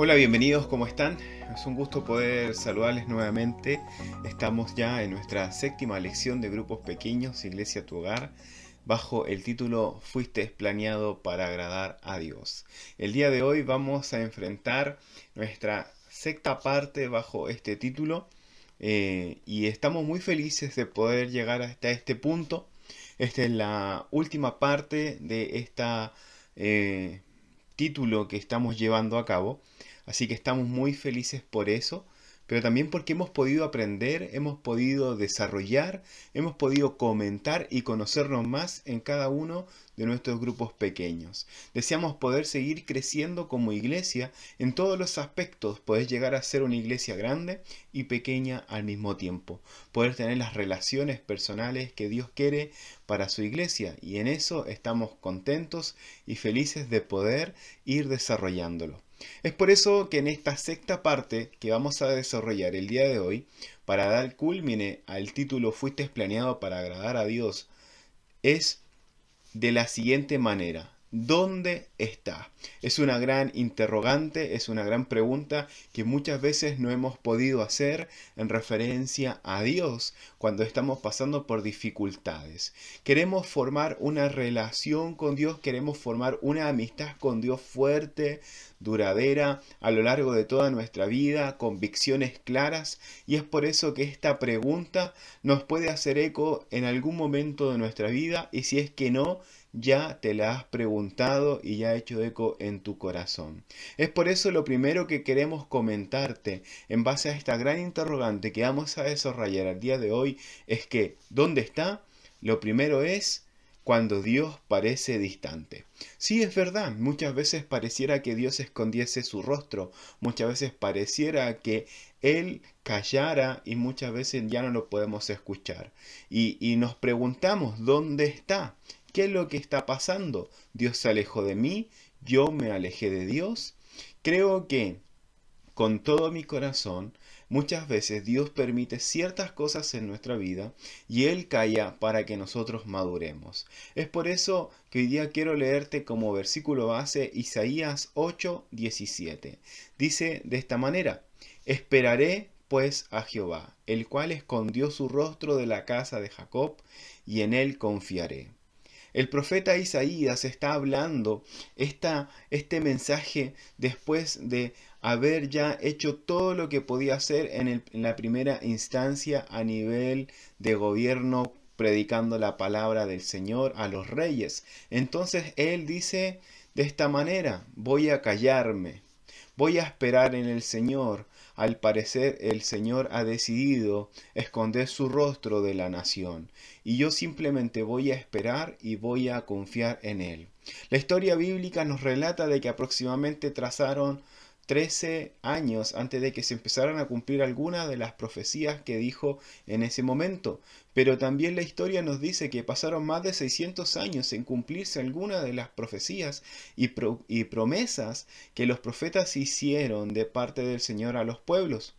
Hola, bienvenidos, ¿cómo están? Es un gusto poder saludarles nuevamente. Estamos ya en nuestra séptima lección de grupos pequeños, Iglesia Tu Hogar, bajo el título Fuiste planeado para agradar a Dios. El día de hoy vamos a enfrentar nuestra sexta parte bajo este título eh, y estamos muy felices de poder llegar hasta este punto. Esta es la última parte de esta... Eh, título que estamos llevando a cabo. Así que estamos muy felices por eso, pero también porque hemos podido aprender, hemos podido desarrollar, hemos podido comentar y conocernos más en cada uno de nuestros grupos pequeños. Deseamos poder seguir creciendo como iglesia en todos los aspectos, poder llegar a ser una iglesia grande y pequeña al mismo tiempo, poder tener las relaciones personales que Dios quiere para su iglesia y en eso estamos contentos y felices de poder ir desarrollándolo. Es por eso que en esta sexta parte que vamos a desarrollar el día de hoy, para dar culmine al título Fuiste planeado para agradar a Dios, es de la siguiente manera. ¿Dónde está? Es una gran interrogante, es una gran pregunta que muchas veces no hemos podido hacer en referencia a Dios cuando estamos pasando por dificultades. Queremos formar una relación con Dios, queremos formar una amistad con Dios fuerte, duradera, a lo largo de toda nuestra vida, convicciones claras, y es por eso que esta pregunta nos puede hacer eco en algún momento de nuestra vida, y si es que no, ya te la has preguntado y ya ha hecho eco en tu corazón. Es por eso lo primero que queremos comentarte en base a esta gran interrogante que vamos a desarrollar el día de hoy es que, ¿dónde está? Lo primero es cuando Dios parece distante. Sí, es verdad, muchas veces pareciera que Dios escondiese su rostro, muchas veces pareciera que Él callara y muchas veces ya no lo podemos escuchar. Y, y nos preguntamos, ¿dónde está? ¿Qué es lo que está pasando? ¿Dios se alejó de mí? ¿Yo me alejé de Dios? Creo que con todo mi corazón, muchas veces Dios permite ciertas cosas en nuestra vida y Él calla para que nosotros maduremos. Es por eso que hoy día quiero leerte como versículo base Isaías 8, 17. Dice de esta manera, esperaré pues a Jehová, el cual escondió su rostro de la casa de Jacob, y en él confiaré. El profeta Isaías está hablando esta, este mensaje después de haber ya hecho todo lo que podía hacer en, en la primera instancia a nivel de gobierno predicando la palabra del Señor a los reyes. Entonces él dice de esta manera, voy a callarme, voy a esperar en el Señor, al parecer el Señor ha decidido esconder su rostro de la nación, y yo simplemente voy a esperar y voy a confiar en Él. La historia bíblica nos relata de que aproximadamente trazaron 13 años antes de que se empezaran a cumplir algunas de las profecías que dijo en ese momento. Pero también la historia nos dice que pasaron más de 600 años en cumplirse algunas de las profecías y, y promesas que los profetas hicieron de parte del Señor a los pueblos.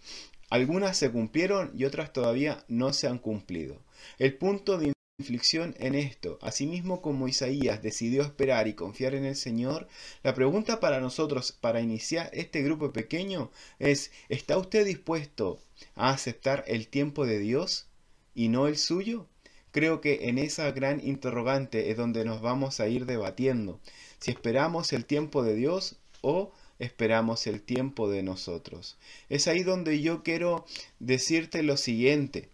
Algunas se cumplieron y otras todavía no se han cumplido. El punto de inflexión en esto. Asimismo como Isaías decidió esperar y confiar en el Señor, la pregunta para nosotros para iniciar este grupo pequeño es, ¿está usted dispuesto a aceptar el tiempo de Dios y no el suyo? Creo que en esa gran interrogante es donde nos vamos a ir debatiendo, si esperamos el tiempo de Dios o esperamos el tiempo de nosotros. Es ahí donde yo quiero decirte lo siguiente.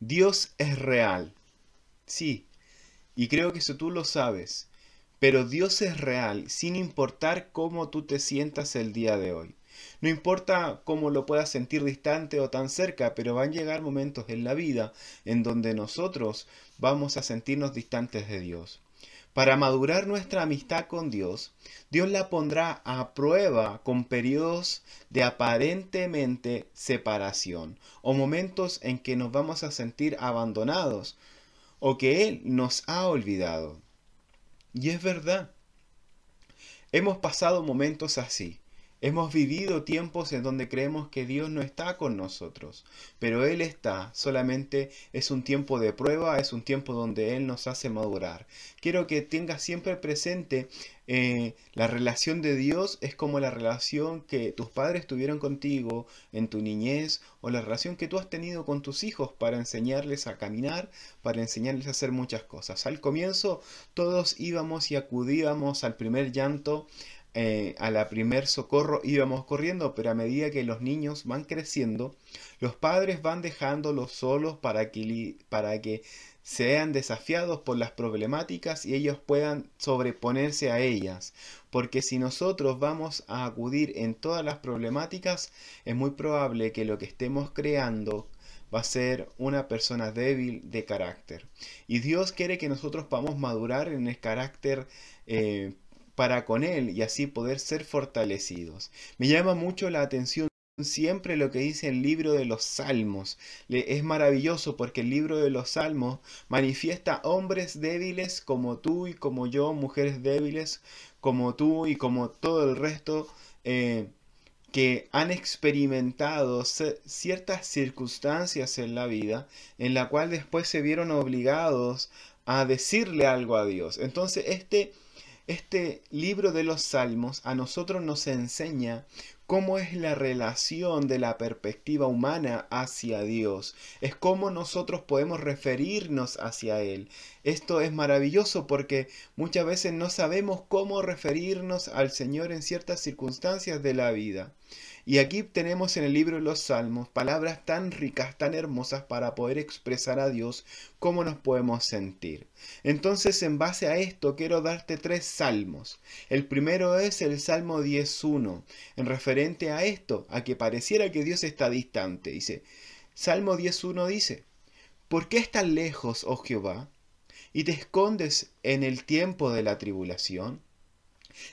Dios es real. Sí, y creo que eso tú lo sabes. Pero Dios es real sin importar cómo tú te sientas el día de hoy. No importa cómo lo puedas sentir distante o tan cerca, pero van a llegar momentos en la vida en donde nosotros vamos a sentirnos distantes de Dios. Para madurar nuestra amistad con Dios, Dios la pondrá a prueba con periodos de aparentemente separación o momentos en que nos vamos a sentir abandonados o que Él nos ha olvidado. Y es verdad, hemos pasado momentos así, Hemos vivido tiempos en donde creemos que Dios no está con nosotros, pero Él está, solamente es un tiempo de prueba, es un tiempo donde Él nos hace madurar. Quiero que tengas siempre presente eh, la relación de Dios es como la relación que tus padres tuvieron contigo en tu niñez o la relación que tú has tenido con tus hijos para enseñarles a caminar, para enseñarles a hacer muchas cosas. Al comienzo todos íbamos y acudíamos al primer llanto eh, a la primer socorro íbamos corriendo, pero a medida que los niños van creciendo, los padres van dejándolos solos para que, para que sean desafiados por las problemáticas y ellos puedan sobreponerse a ellas. Porque si nosotros vamos a acudir en todas las problemáticas, es muy probable que lo que estemos creando va a ser una persona débil de carácter. Y Dios quiere que nosotros podamos madurar en el carácter eh, para con Él y así poder ser fortalecidos. Me llama mucho la atención siempre lo que dice el libro de los salmos. Es maravilloso porque el libro de los salmos manifiesta hombres débiles como tú y como yo, mujeres débiles como tú y como todo el resto. Eh, que han experimentado ciertas circunstancias en la vida en la cual después se vieron obligados a decirle algo a Dios. Entonces este este libro de los Salmos a nosotros nos enseña cómo es la relación de la perspectiva humana hacia Dios, es cómo nosotros podemos referirnos hacia Él. Esto es maravilloso porque muchas veces no sabemos cómo referirnos al Señor en ciertas circunstancias de la vida. Y aquí tenemos en el libro de los Salmos palabras tan ricas, tan hermosas para poder expresar a Dios cómo nos podemos sentir. Entonces, en base a esto, quiero darte tres salmos. El primero es el Salmo 10.1, en referente a esto, a que pareciera que Dios está distante. Dice, Salmo 10.1 dice, ¿por qué estás lejos, oh Jehová, y te escondes en el tiempo de la tribulación?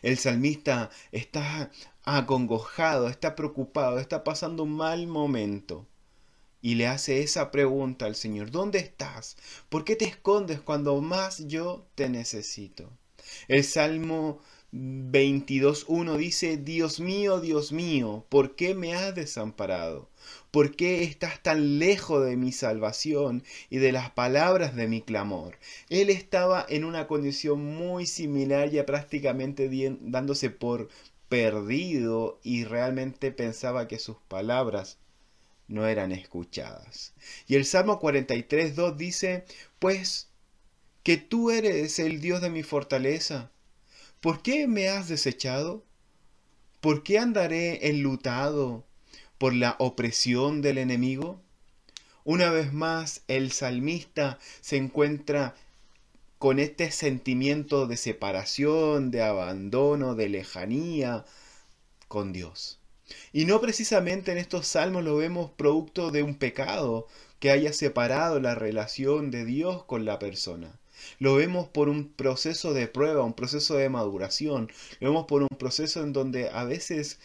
El salmista está acongojado, está preocupado, está pasando un mal momento. Y le hace esa pregunta al Señor, ¿dónde estás? ¿Por qué te escondes cuando más yo te necesito? El Salmo 22.1 dice, Dios mío, Dios mío, ¿por qué me has desamparado? ¿Por qué estás tan lejos de mi salvación y de las palabras de mi clamor? Él estaba en una condición muy similar, ya prácticamente dándose por perdido y realmente pensaba que sus palabras no eran escuchadas. Y el Salmo 43.2 dice, pues que tú eres el Dios de mi fortaleza. ¿Por qué me has desechado? ¿Por qué andaré enlutado por la opresión del enemigo? Una vez más, el salmista se encuentra con este sentimiento de separación, de abandono, de lejanía con Dios. Y no precisamente en estos salmos lo vemos producto de un pecado que haya separado la relación de Dios con la persona. Lo vemos por un proceso de prueba, un proceso de maduración. Lo vemos por un proceso en donde a veces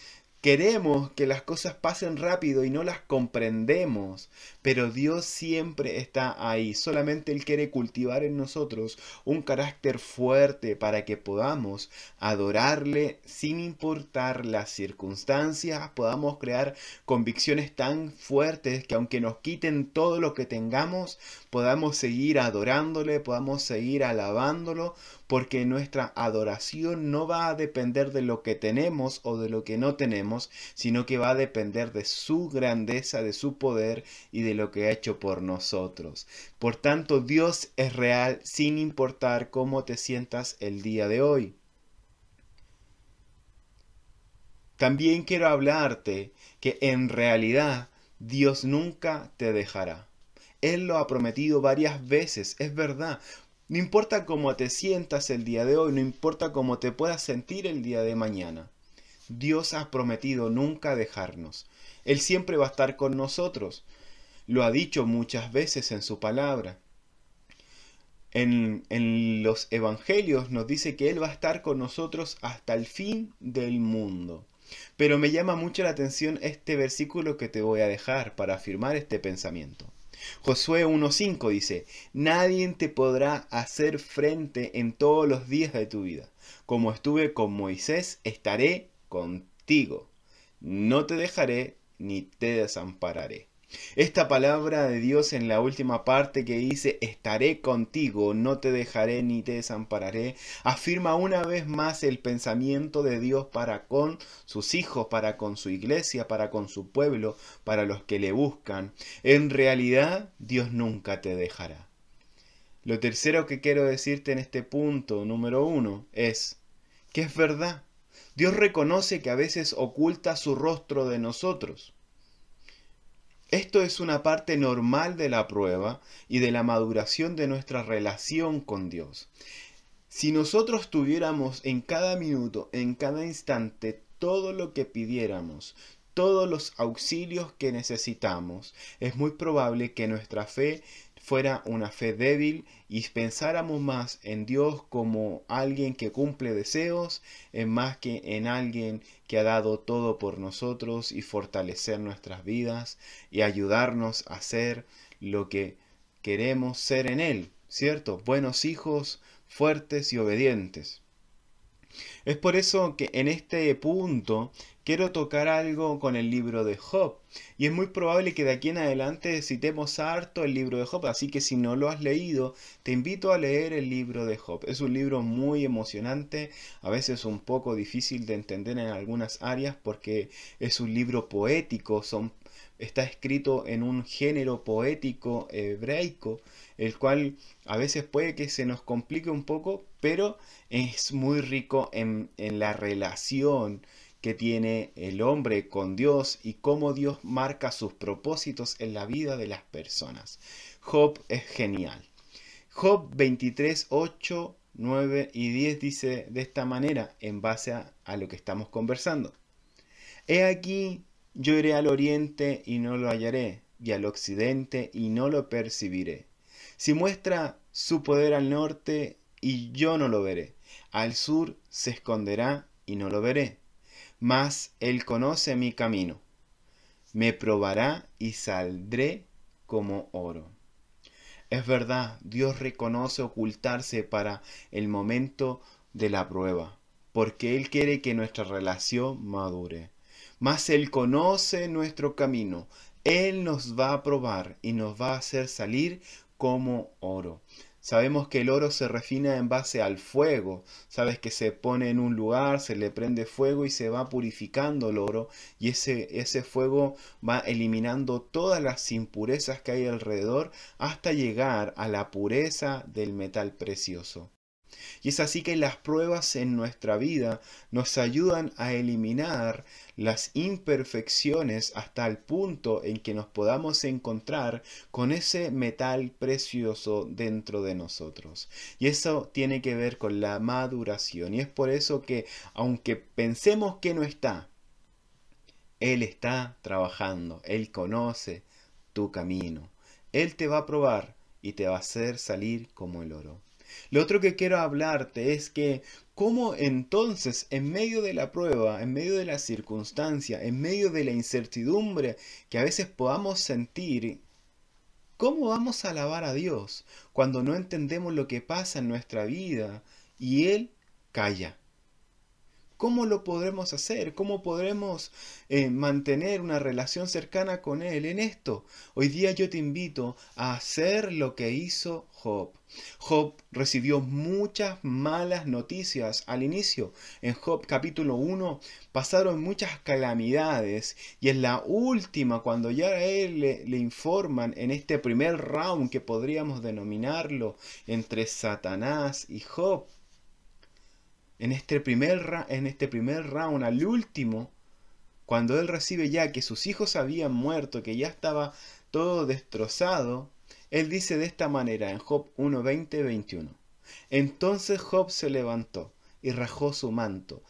Queremos que las cosas pasen rápido y no las comprendemos, pero Dios siempre está ahí. Solamente Él quiere cultivar en nosotros un carácter fuerte para que podamos adorarle sin importar las circunstancias, podamos crear convicciones tan fuertes que aunque nos quiten todo lo que tengamos, podamos seguir adorándole, podamos seguir alabándolo, porque nuestra adoración no va a depender de lo que tenemos o de lo que no tenemos, sino que va a depender de su grandeza, de su poder y de lo que ha hecho por nosotros. Por tanto, Dios es real sin importar cómo te sientas el día de hoy. También quiero hablarte que en realidad Dios nunca te dejará. Él lo ha prometido varias veces, es verdad. No importa cómo te sientas el día de hoy, no importa cómo te puedas sentir el día de mañana. Dios ha prometido nunca dejarnos. Él siempre va a estar con nosotros. Lo ha dicho muchas veces en su palabra. En, en, los evangelios nos dice que Él va a estar con nosotros hasta el fin del mundo. Pero me llama mucho la atención este versículo que te voy a dejar para afirmar este pensamiento. Josué 1.5 dice, Nadie te podrá hacer frente en todos los días de tu vida. Como estuve con Moisés, estaré contigo. no te dejaré ni te desampararé. Esta palabra de Dios en la última parte que dice, estaré contigo, no te dejaré ni te desampararé, afirma una vez más el pensamiento de Dios para con sus hijos, para con su iglesia, para con su pueblo, para los que le buscan. En realidad, Dios nunca te dejará. Lo tercero que quiero decirte en este punto, número uno, es que es verdad. Dios reconoce que a veces oculta su rostro de nosotros. Esto es una parte normal de la prueba y de la maduración de nuestra relación con Dios. Si nosotros tuviéramos en cada minuto, en cada instante, todo lo que pidiéramos, todos los auxilios que necesitamos, es muy probable que nuestra fe fuera una fe débil y pensáramos más en Dios como alguien que cumple deseos, en más que en alguien que ha dado todo por nosotros y fortalecer nuestras vidas y ayudarnos a ser lo que queremos ser en Él, ¿cierto? Buenos hijos, fuertes y obedientes. Es por eso que en este punto quiero tocar algo con el libro de Job. Y es muy probable que de aquí en adelante citemos harto el libro de Job, así que si no lo has leído, te invito a leer el libro de Job. Es un libro muy emocionante, a veces un poco difícil de entender en algunas áreas porque es un libro poético, son, está escrito en un género poético hebraico, el cual a veces puede que se nos complique un poco, pero es muy rico en, la relación que tiene el hombre con Dios y cómo Dios marca sus propósitos en la vida de las personas. Job es genial. Job 23, 8, 9 y 10 dice de esta manera en base a, a lo que estamos conversando. He aquí, yo iré al oriente y no lo hallaré, y al occidente y no lo percibiré. Si muestra su poder al norte y yo no lo veré, al sur se esconderá y no lo veré mas Él conoce mi camino. Me probará y saldré como oro. Es verdad, Dios reconoce ocultarse para el momento de la prueba, porque Él quiere que nuestra relación madure. Mas Él conoce nuestro camino, Él nos va a probar y nos va a hacer salir como oro. Sabemos que el oro se refina en base al fuego. Sabes que se pone en un lugar, se le prende fuego y se va purificando el oro y ese, ese fuego va eliminando todas las impurezas que hay alrededor hasta llegar a la pureza del metal precioso. Y es así que las pruebas en nuestra vida nos ayudan a eliminar las imperfecciones hasta el punto en que nos podamos encontrar con ese metal precioso dentro de nosotros. Y eso tiene que ver con la maduración. Y es por eso que aunque pensemos que no está, Él está trabajando, Él conoce tu camino. Él te va a probar y te va a hacer salir como el oro. Lo otro que quiero hablarte es que cómo entonces en medio de la prueba, en medio de la circunstancia, en medio de la incertidumbre que a veces podamos sentir, ¿cómo vamos a alabar a Dios cuando no entendemos lo que pasa en nuestra vida y Él calla? ¿Cómo lo podremos hacer? ¿Cómo podremos eh, mantener una relación cercana con Él en esto? Hoy día yo te invito a hacer lo que hizo Job. Job recibió muchas malas noticias al inicio. En Job capítulo 1 pasaron muchas calamidades y en la última, cuando ya a él le, le informan en este primer round que podríamos denominarlo entre Satanás y Job, en este primer, en este primer round, al último, cuando él recibe ya que sus hijos habían muerto, que ya estaba todo destrozado, él dice de esta manera en Job 1, 21. Entonces Job se levantó y rajó su manto,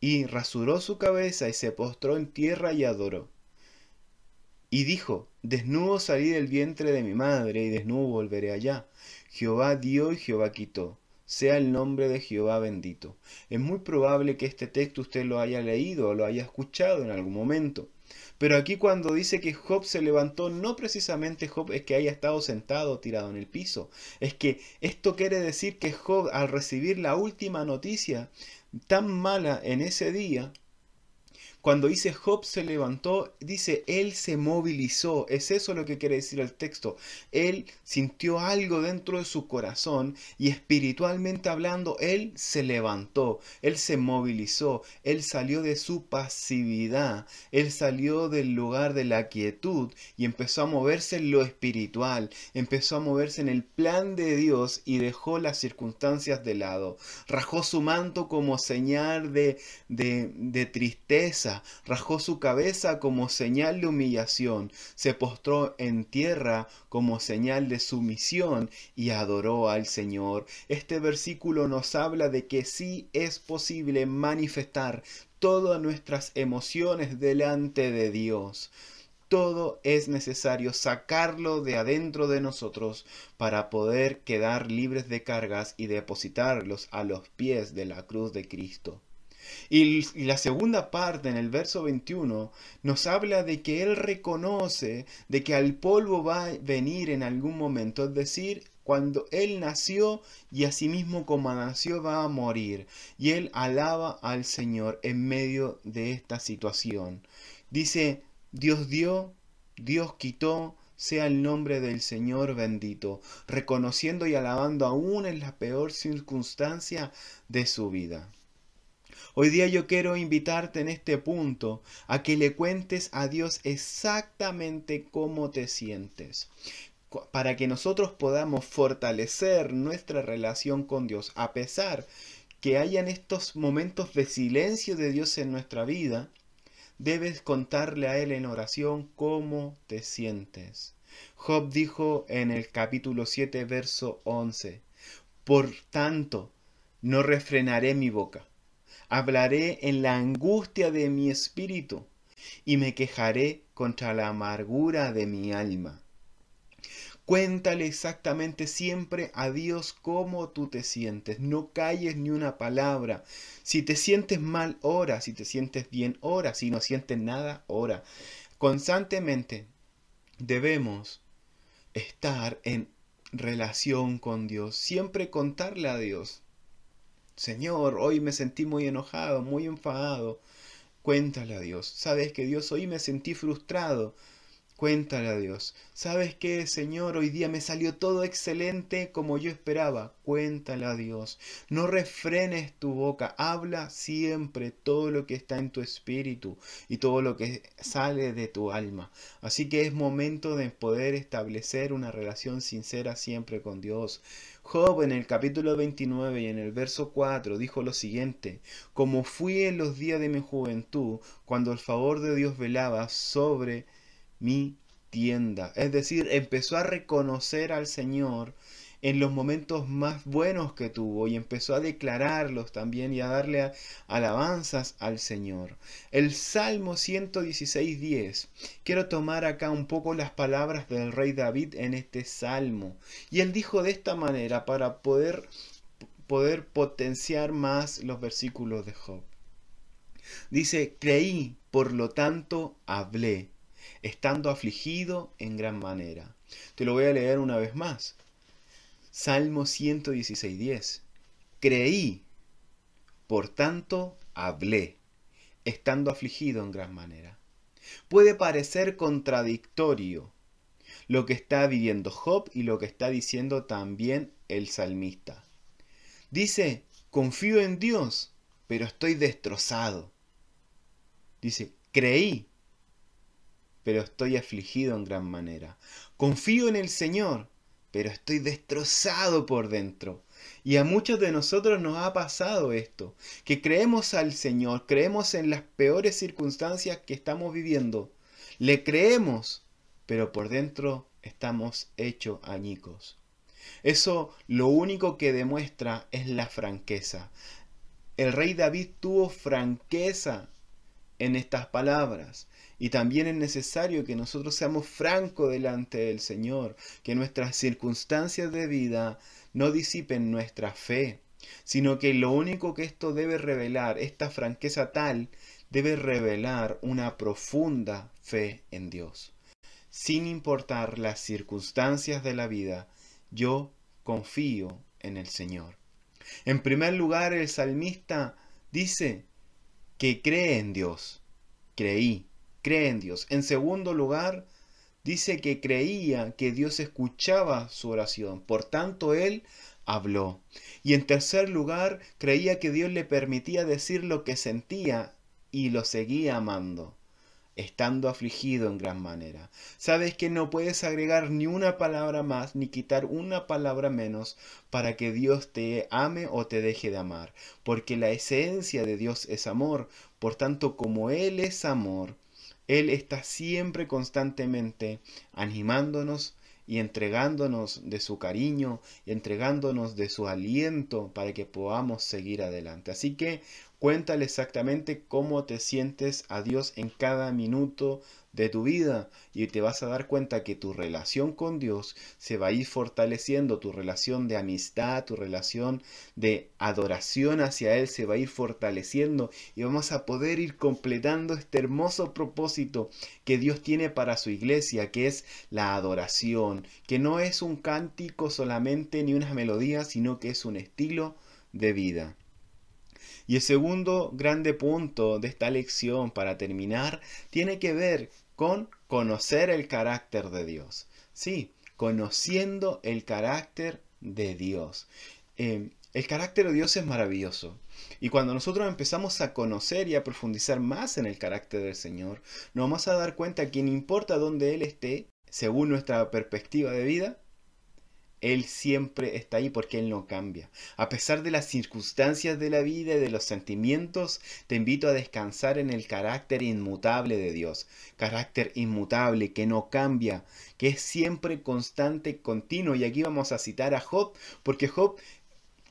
y rasuró su cabeza y se postró en tierra y adoró. Y dijo, desnudo salí del vientre de mi madre y desnudo volveré allá. Jehová dio y Jehová quitó sea el nombre de Jehová bendito. Es muy probable que este texto usted lo haya leído o lo haya escuchado en algún momento. Pero aquí cuando dice que Job se levantó, no precisamente Job es que haya estado sentado tirado en el piso. Es que esto quiere decir que Job al recibir la última noticia tan mala en ese día, Cuando dice Job se levantó, dice él se movilizó. Es eso lo que quiere decir el texto. Él sintió algo dentro de su corazón y espiritualmente hablando, él se levantó, él se movilizó, él salió de su pasividad, él salió del lugar de la quietud y empezó a moverse en lo espiritual, empezó a moverse en el plan de Dios y dejó las circunstancias de lado. Rajó su manto como señal de, de, de tristeza, rajó su cabeza como señal de humillación, se postró en tierra como señal de sumisión y adoró al Señor. Este versículo nos habla de que sí es posible manifestar todas nuestras emociones delante de Dios todo es necesario sacarlo de adentro de nosotros para poder quedar libres de cargas y depositarlos a los pies de la cruz de Cristo. Y, la segunda parte, en el verso 21, nos habla de que Él reconoce de que al polvo va a venir en algún momento, es decir, cuando Él nació y asimismo como nació va a morir. Y Él alaba al Señor en medio de esta situación. Dice, Dios dio, Dios quitó, sea el nombre del Señor bendito, reconociendo y alabando aún en la peor circunstancia de su vida. Hoy día yo quiero invitarte en este punto a que le cuentes a Dios exactamente cómo te sientes para que nosotros podamos fortalecer nuestra relación con Dios, a pesar que hayan estos momentos de silencio de Dios en nuestra vida, debes contarle a Él en oración cómo te sientes. Job dijo en el capítulo 7, verso 11, Por tanto, no refrenaré mi boca, hablaré en la angustia de mi espíritu, y me quejaré contra la amargura de mi alma. Cuéntale exactamente siempre a Dios cómo tú te sientes. No calles ni una palabra. Si te sientes mal, ora. Si te sientes bien, ora. Si no sientes nada, ora. Constantemente debemos estar en relación con Dios. Siempre contarle a Dios. Señor, hoy me sentí muy enojado, muy enfadado. Cuéntale a Dios. Sabes que Dios hoy me sentí frustrado. Cuéntale a Dios. ¿Sabes qué, Señor? Hoy día me salió todo excelente como yo esperaba. Cuéntale a Dios. No refrenes tu boca. Habla siempre todo lo que está en tu espíritu y todo lo que sale de tu alma. Así que es momento de poder establecer una relación sincera siempre con Dios. Job en el capítulo 29 y en el verso 4 dijo lo siguiente, como fui en los días de mi juventud, cuando el favor de Dios velaba sobre mi tienda. Es decir, empezó a reconocer al Señor en los momentos más buenos que tuvo y empezó a declararlos también y a darle alabanzas al Señor. El Salmo 116.10. Quiero tomar acá un poco las palabras del rey David en este salmo. Y él dijo de esta manera para poder, poder potenciar más los versículos de Job. Dice, creí, por lo tanto hablé estando afligido en gran manera. Te lo voy a leer una vez más. Salmo 116.10. Creí, por tanto hablé, estando afligido en gran manera. Puede parecer contradictorio lo que está viviendo Job y lo que está diciendo también el salmista. Dice, confío en Dios, pero estoy destrozado. Dice, creí, pero estoy afligido en gran manera. Confío en el Señor, pero estoy destrozado por dentro. Y a muchos de nosotros nos ha pasado esto, que creemos al Señor, creemos en las peores circunstancias que estamos viviendo. Le creemos, pero por dentro estamos hechos añicos. Eso lo único que demuestra es la franqueza. El rey David tuvo franqueza en estas palabras. Y también es necesario que nosotros seamos francos delante del Señor, que nuestras circunstancias de vida no disipen nuestra fe, sino que lo único que esto debe revelar, esta franqueza tal, debe revelar una profunda fe en Dios. Sin importar las circunstancias de la vida, yo confío en el Señor. En primer lugar, el salmista dice que cree en Dios creí, cree en Dios. En segundo lugar, dice que creía que Dios escuchaba su oración, por tanto él habló. Y en tercer lugar, creía que Dios le permitía decir lo que sentía y lo seguía amando estando afligido en gran manera. Sabes que no puedes agregar ni una palabra más ni quitar una palabra menos para que Dios te ame o te deje de amar, porque la esencia de Dios es amor, por tanto como Él es amor, Él está siempre constantemente animándonos, y entregándonos de su cariño y entregándonos de su aliento para que podamos seguir adelante. Así que Cuéntale exactamente cómo te sientes a Dios en cada minuto de tu vida y te vas a dar cuenta que tu relación con Dios se va a ir fortaleciendo, tu relación de amistad, tu relación de adoración hacia Él se va a ir fortaleciendo y vamos a poder ir completando este hermoso propósito que Dios tiene para su iglesia, que es la adoración, que no es un cántico solamente ni una melodía, sino que es un estilo de vida. Y el segundo grande punto de esta lección para terminar tiene que ver con conocer el carácter de Dios. Sí, conociendo el carácter de Dios. Eh, el carácter de Dios es maravilloso. Y cuando nosotros empezamos a conocer y a profundizar más en el carácter del Señor, nos vamos a dar cuenta que no importa dónde Él esté, según nuestra perspectiva de vida, él siempre está ahí porque Él no cambia. A pesar de las circunstancias de la vida y de los sentimientos, te invito a descansar en el carácter inmutable de Dios. Carácter inmutable que no cambia, que es siempre constante, continuo. Y aquí vamos a citar a Job, porque Job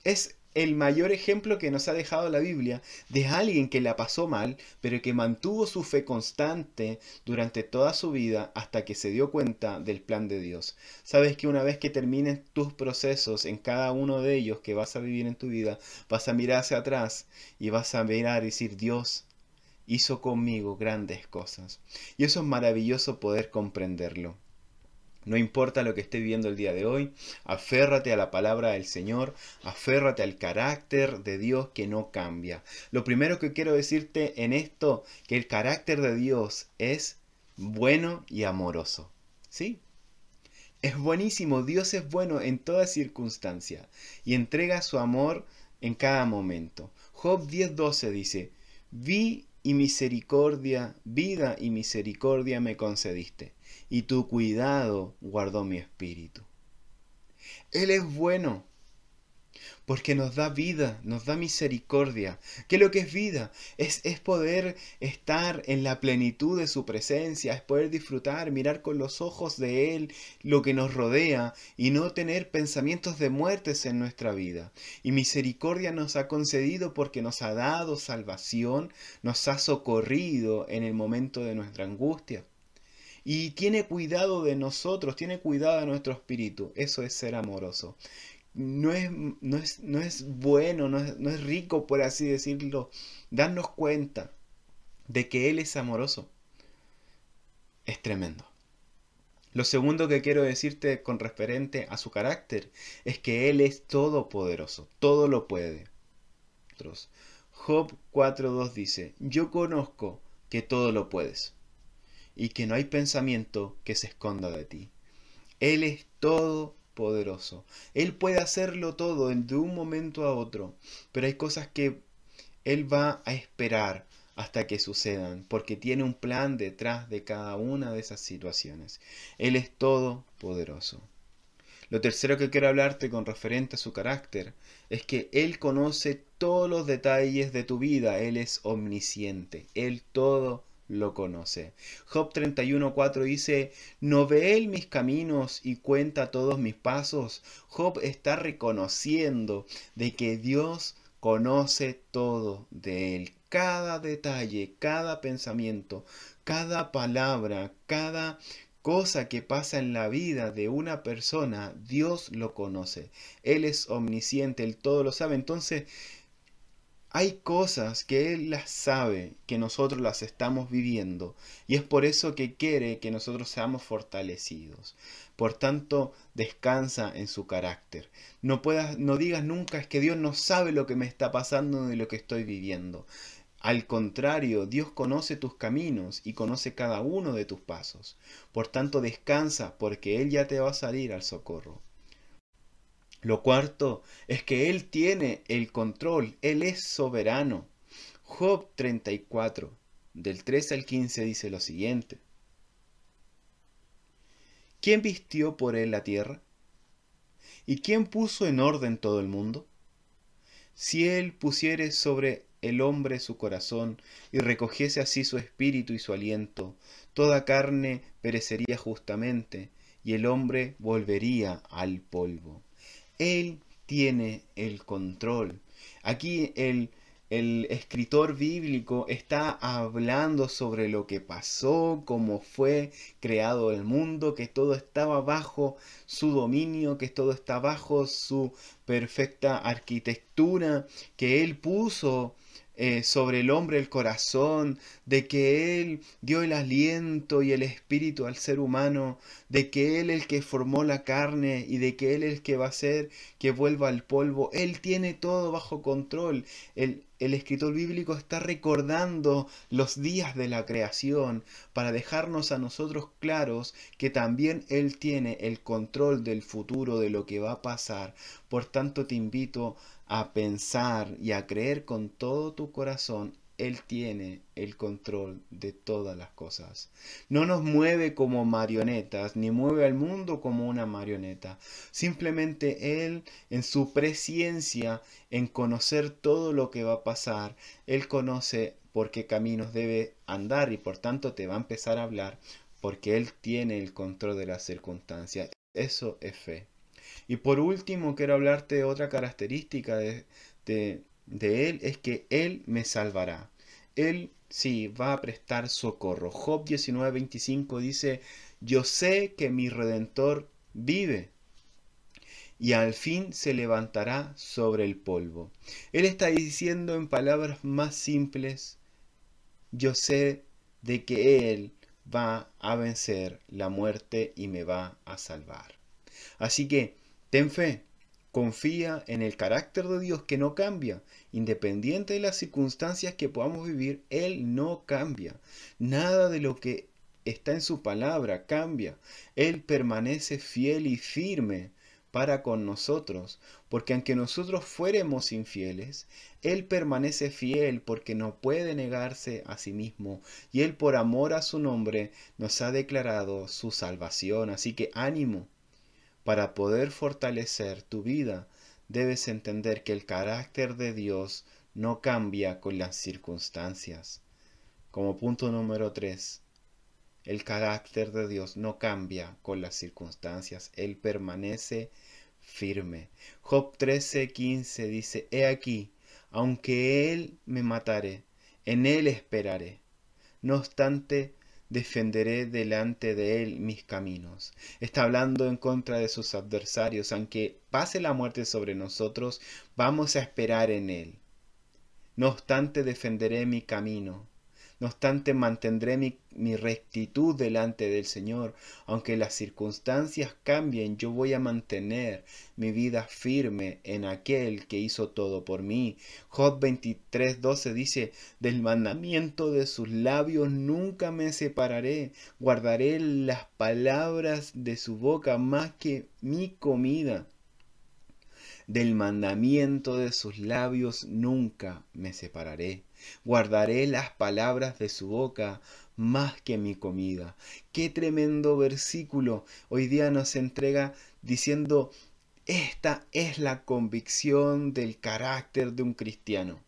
es el mayor ejemplo que nos ha dejado la Biblia de alguien que la pasó mal, pero que mantuvo su fe constante durante toda su vida hasta que se dio cuenta del plan de Dios. Sabes que una vez que termines tus procesos en cada uno de ellos que vas a vivir en tu vida, vas a mirar hacia atrás y vas a mirar y decir, Dios hizo conmigo grandes cosas. Y eso es maravilloso poder comprenderlo. No importa lo que esté viviendo el día de hoy, aférrate a la palabra del Señor, aférrate al carácter de Dios que no cambia. Lo primero que quiero decirte en esto, que el carácter de Dios es bueno y amoroso. ¿Sí? Es buenísimo, Dios es bueno en toda circunstancia y entrega su amor en cada momento. Job 10:12 dice, vi y misericordia, vida y misericordia me concediste y tu cuidado guardó mi espíritu. Él es bueno, porque nos da vida, nos da misericordia. ¿Qué lo que es vida? Es, poder estar en la plenitud de su presencia, es poder disfrutar, mirar con los ojos de Él lo que nos rodea y no tener pensamientos de muertes en nuestra vida. Y misericordia nos ha concedido porque nos ha dado salvación, nos ha socorrido en el momento de nuestra angustia y tiene cuidado de nosotros, tiene cuidado de nuestro espíritu. Eso es ser amoroso. No es, no es, no es bueno, no es, no es rico, por así decirlo, darnos cuenta de que Él es amoroso. Es tremendo. Lo segundo que quiero decirte con referente a su carácter es que Él es todopoderoso, todo lo puede. Job 4.2 dice, yo conozco que todo lo puedes y que no hay pensamiento que se esconda de ti. Él es todopoderoso. Él puede hacerlo todo de un momento a otro, pero hay cosas que Él va a esperar hasta que sucedan, porque tiene un plan detrás de cada una de esas situaciones. Él es todopoderoso. Lo tercero que quiero hablarte con referente a su carácter es que Él conoce todos los detalles de tu vida, Él es omnisciente, Él todo lo conoce. Job 31.4 dice, ¿no ve él mis caminos y cuenta todos mis pasos? Job está reconociendo de que Dios conoce todo de él, cada detalle, cada pensamiento, cada palabra, cada cosa que pasa en la vida de una persona, Dios lo conoce. Él es omnisciente, él todo lo sabe. Entonces, hay cosas que Él las sabe, que nosotros las estamos viviendo, y es por eso que quiere que nosotros seamos fortalecidos. Por tanto, descansa en su carácter. No, puedas, no digas nunca es que Dios no sabe lo que me está pasando ni lo que estoy viviendo. Al contrario, Dios conoce tus caminos y conoce cada uno de tus pasos. Por tanto, descansa porque Él ya te va a salir al socorro. Lo cuarto es que Él tiene el control, Él es soberano. Job 34, del 13 al 15 dice lo siguiente. ¿Quién vistió por Él la tierra? ¿Y quién puso en orden todo el mundo? Si Él pusiere sobre el hombre su corazón y recogiese así su espíritu y su aliento, toda carne perecería justamente y el hombre volvería al polvo. Él tiene el control. Aquí el, el escritor bíblico está hablando sobre lo que pasó, cómo fue creado el mundo, que todo estaba bajo su dominio, que todo está bajo su perfecta arquitectura, que él puso eh, sobre el hombre el corazón, de que Él dio el aliento y el espíritu al ser humano, de que Él el que formó la carne y de que Él el que va a hacer que vuelva al polvo. Él tiene todo bajo control. El, el escritor bíblico está recordando los días de la creación para dejarnos a nosotros claros que también Él tiene el control del futuro, de lo que va a pasar. Por tanto, te invito a pensar y a creer con todo tu corazón, Él tiene el control de todas las cosas. No nos mueve como marionetas, ni mueve al mundo como una marioneta. Simplemente Él, en su presciencia, en conocer todo lo que va a pasar, Él conoce por qué caminos debe andar y por tanto te va a empezar a hablar porque Él tiene el control de las circunstancias. Eso es fe. Y por último, quiero hablarte de otra característica de, de, Él, es que Él me salvará. Él sí va a prestar socorro. Job 19:25 dice, yo sé que mi redentor vive y al fin se levantará sobre el polvo. Él está diciendo en palabras más simples, yo sé de que Él va a vencer la muerte y me va a salvar. Así que Ten fe, confía en el carácter de Dios que no cambia. Independiente de las circunstancias que podamos vivir, Él no cambia. Nada de lo que está en su palabra cambia. Él permanece fiel y firme para con nosotros, porque aunque nosotros fuéramos infieles, Él permanece fiel porque no puede negarse a sí mismo, y Él por amor a su nombre nos ha declarado su salvación. Así que ánimo, para poder fortalecer tu vida, debes entender que el carácter de Dios no cambia con las circunstancias. Como punto número 3, el carácter de Dios no cambia con las circunstancias, Él permanece firme. Job 13:15 dice, He aquí, aunque Él me matare, en Él esperaré. No obstante, defenderé delante de él mis caminos. Está hablando en contra de sus adversarios. Aunque pase la muerte sobre nosotros, vamos a esperar en él. No obstante, defenderé mi camino. No obstante, mantendré mi, rectitud delante del Señor. Aunque las circunstancias cambien, yo voy a mantener mi vida firme en aquel que hizo todo por mí. Job 23, 12 dice, del mandamiento de sus labios nunca me separaré. Guardaré las palabras de su boca más que mi comida del mandamiento de sus labios nunca me separaré. Guardaré las palabras de su boca más que mi comida. Qué tremendo versículo hoy día nos entrega diciendo, esta es la convicción del carácter de un cristiano.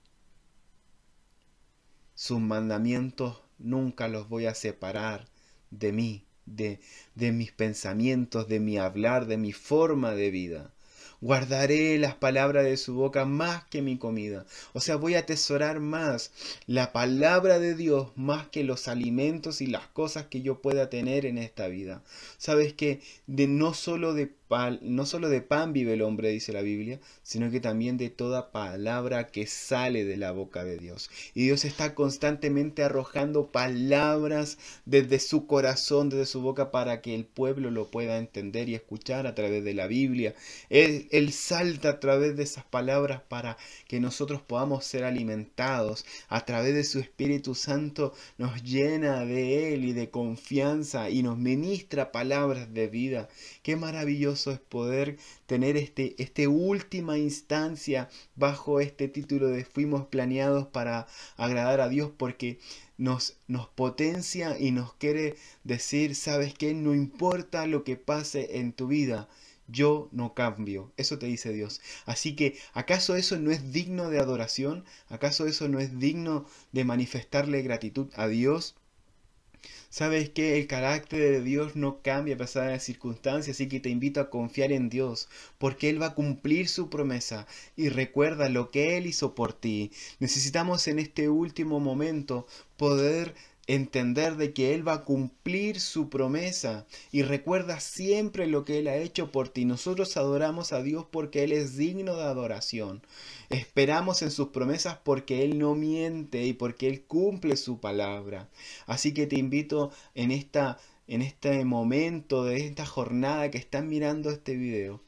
Sus mandamientos nunca los voy a separar de mí, de, de mis pensamientos, de mi hablar, de mi forma de vida. Guardaré las palabras de su boca más que mi comida. O sea, voy a atesorar más la palabra de Dios más que los alimentos y las cosas que yo pueda tener en esta vida. Sabes que de no solo de no solo de pan vive el hombre, dice la Biblia, sino que también de toda palabra que sale de la boca de Dios. Y Dios está constantemente arrojando palabras desde su corazón, desde su boca, para que el pueblo lo pueda entender y escuchar a través de la Biblia. Él, salta a través de esas palabras para que nosotros podamos ser alimentados. A través de su Espíritu Santo nos llena de Él y de confianza y nos ministra palabras de vida. Qué maravilloso es poder tener este, este última instancia bajo este título de fuimos planeados para agradar a Dios porque nos, nos potencia y nos quiere decir, sabes que no importa lo que pase en tu vida, yo no cambio. Eso te dice Dios. Así que, ¿acaso eso no es digno de adoración? ¿Acaso eso no es digno de manifestarle gratitud a Dios? Sabes que el carácter de Dios no cambia a pesar de las circunstancias, así que te invito a confiar en Dios, porque Él va a cumplir su promesa. Y recuerda lo que Él hizo por ti. Necesitamos en este último momento poder entender de que Él va a cumplir su promesa y recuerda siempre lo que Él ha hecho por ti. Nosotros adoramos a Dios porque Él es digno de adoración. Esperamos en sus promesas porque Él no miente y porque Él cumple su palabra. Así que te invito en, esta, en este momento de esta jornada que están mirando este video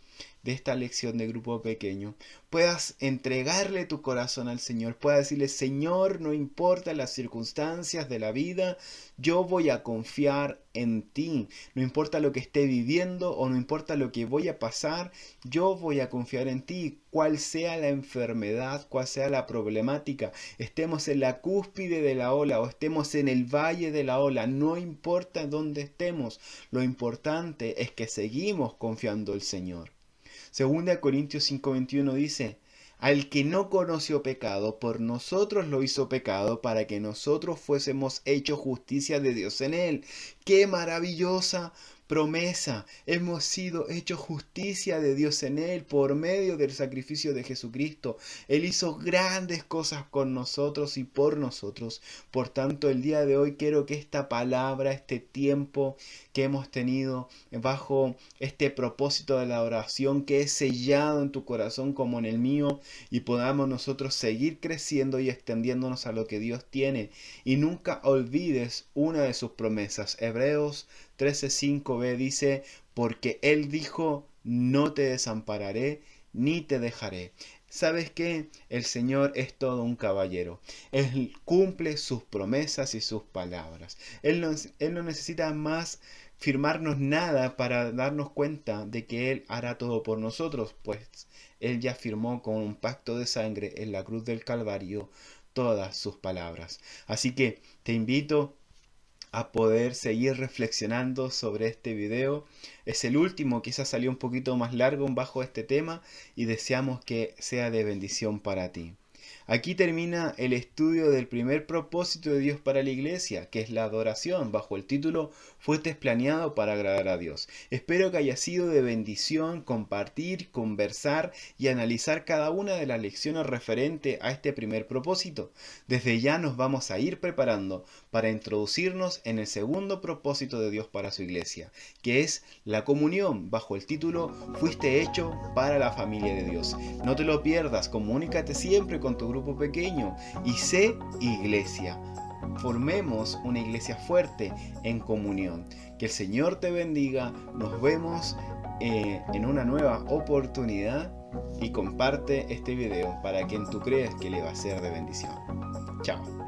de esta lección de grupo pequeño, puedas entregarle tu corazón al Señor, puedas decirle, Señor, no importa las circunstancias de la vida, yo voy a confiar en ti, no importa lo que esté viviendo o no importa lo que voy a pasar, yo voy a confiar en ti, cual sea la enfermedad, cual sea la problemática, estemos en la cúspide de la ola o estemos en el valle de la ola, no importa dónde estemos, lo importante es que seguimos confiando en el Señor. Segunda Corintios 5:21 dice, al que no conoció pecado, por nosotros lo hizo pecado para que nosotros fuésemos hechos justicia de Dios en él. ¡Qué maravillosa promesa. Hemos sido hechos justicia de Dios en Él por medio del sacrificio de Jesucristo. Él hizo grandes cosas con nosotros y por nosotros. Por tanto, el día de hoy quiero que esta palabra, este tiempo que hemos tenido bajo este propósito de la oración que es sellado en tu corazón como en el mío y podamos nosotros seguir creciendo y extendiéndonos a lo que Dios tiene. Y nunca olvides una de sus promesas. Hebreos 13.5b dice, porque Él dijo, no te desampararé ni te dejaré. ¿Sabes qué? El Señor es todo un caballero. Él cumple sus promesas y sus palabras. Él no, él no necesita más firmarnos nada para darnos cuenta de que Él hará todo por nosotros, pues Él ya firmó con un pacto de sangre en la cruz del Calvario todas sus palabras. Así que te invito a poder seguir reflexionando sobre este video. Es el último, quizás salió un poquito más largo bajo este tema y deseamos que sea de bendición para ti. Aquí termina el estudio del primer propósito de Dios para la iglesia, que es la adoración, bajo el título Fuiste planeado para agradar a Dios. Espero que haya sido de bendición compartir, conversar y analizar cada una de las lecciones referente a este primer propósito. Desde ya nos vamos a ir preparando para introducirnos en el segundo propósito de Dios para su iglesia, que es la comunión, bajo el título Fuiste hecho para la familia de Dios. No te lo pierdas, comunícate siempre con tu grupo pequeño y sé iglesia. Formemos una iglesia fuerte en comunión. Que el Señor te bendiga. Nos vemos eh, en una nueva oportunidad y comparte este video para quien tú crees que le va a ser de bendición. Chao.